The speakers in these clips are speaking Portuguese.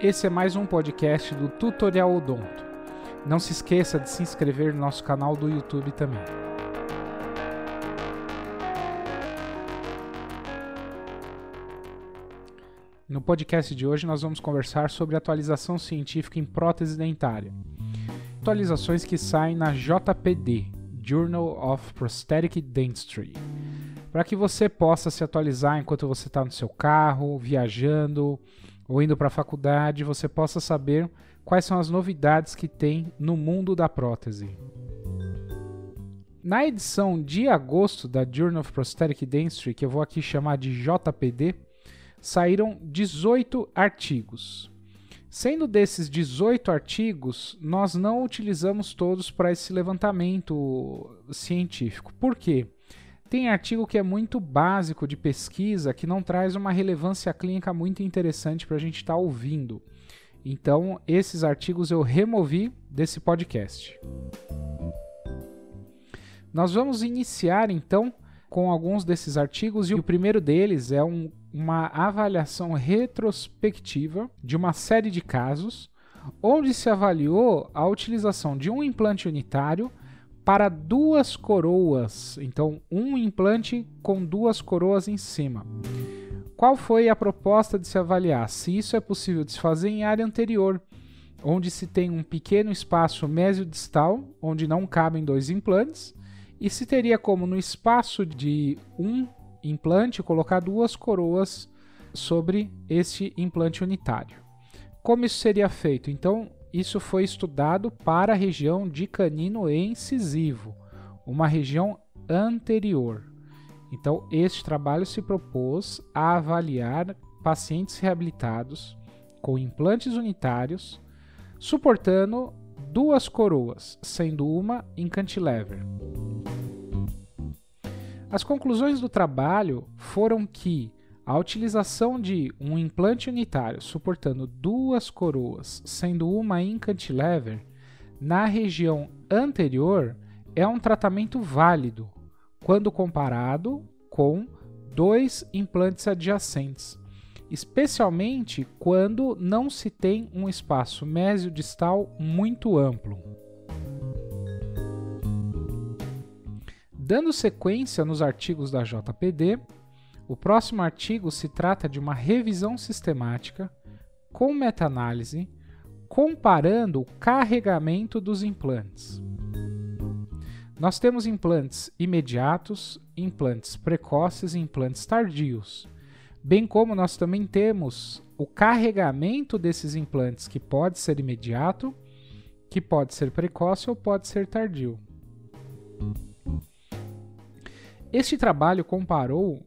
Esse é mais um podcast do Tutorial Odonto. Não se esqueça de se inscrever no nosso canal do YouTube também. No podcast de hoje nós vamos conversar sobre atualização científica em prótese dentária. Atualizações que saem na JPD, Journal of Prosthetic Dentistry, para que você possa se atualizar enquanto você está no seu carro, viajando ou indo para a faculdade, você possa saber quais são as novidades que tem no mundo da prótese. Na edição de agosto da Journal of Prosthetic Dentistry, que eu vou aqui chamar de JPD, saíram 18 artigos. Sendo desses 18 artigos, nós não utilizamos todos para esse levantamento científico. Por quê? Tem artigo que é muito básico de pesquisa, que não traz uma relevância clínica muito interessante para a gente estar tá ouvindo. Então, esses artigos eu removi desse podcast. Nós vamos iniciar então com alguns desses artigos e o primeiro deles é um uma avaliação retrospectiva de uma série de casos, onde se avaliou a utilização de um implante unitário para duas coroas. Então, um implante com duas coroas em cima. Qual foi a proposta de se avaliar? Se isso é possível de se fazer em área anterior, onde se tem um pequeno espaço mesiodistal, onde não cabem dois implantes, e se teria como no espaço de um implante colocar duas coroas sobre este implante unitário. Como isso seria feito? Então, isso foi estudado para a região de canino incisivo, uma região anterior. Então, este trabalho se propôs a avaliar pacientes reabilitados com implantes unitários, suportando duas coroas, sendo uma em cantilever. As conclusões do trabalho foram que a utilização de um implante unitário suportando duas coroas, sendo uma em cantilever, na região anterior é um tratamento válido quando comparado com dois implantes adjacentes, especialmente quando não se tem um espaço mesiodistal muito amplo. Dando sequência nos artigos da JPD, o próximo artigo se trata de uma revisão sistemática com meta-análise comparando o carregamento dos implantes. Nós temos implantes imediatos, implantes precoces e implantes tardios, bem como nós também temos o carregamento desses implantes que pode ser imediato, que pode ser precoce ou pode ser tardio. Este trabalho comparou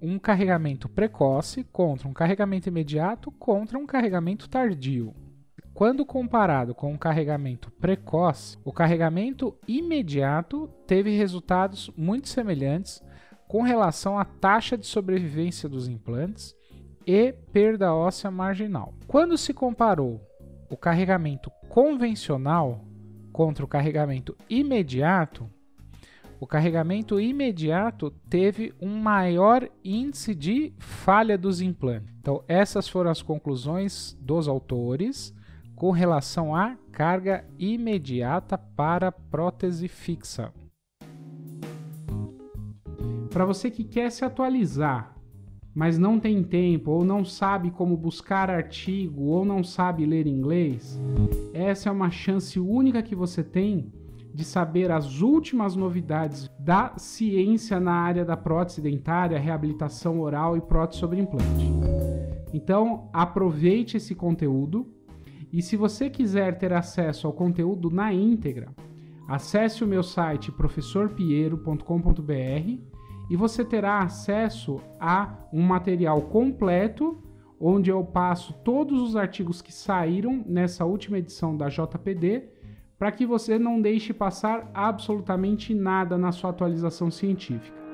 um carregamento precoce contra um carregamento imediato contra um carregamento tardio. Quando comparado com um carregamento precoce, o carregamento imediato teve resultados muito semelhantes com relação à taxa de sobrevivência dos implantes e perda óssea marginal. Quando se comparou o carregamento convencional contra o carregamento imediato, o carregamento imediato teve um maior índice de falha dos implantes. Então, essas foram as conclusões dos autores com relação à carga imediata para prótese fixa. Para você que quer se atualizar, mas não tem tempo ou não sabe como buscar artigo ou não sabe ler inglês, essa é uma chance única que você tem de saber as últimas novidades da ciência na área da prótese dentária, reabilitação oral e prótese sobre implante. Então, aproveite esse conteúdo e se você quiser ter acesso ao conteúdo na íntegra, acesse o meu site professorpiero.com.br e você terá acesso a um material completo onde eu passo todos os artigos que saíram nessa última edição da JPD para que você não deixe passar absolutamente nada na sua atualização científica.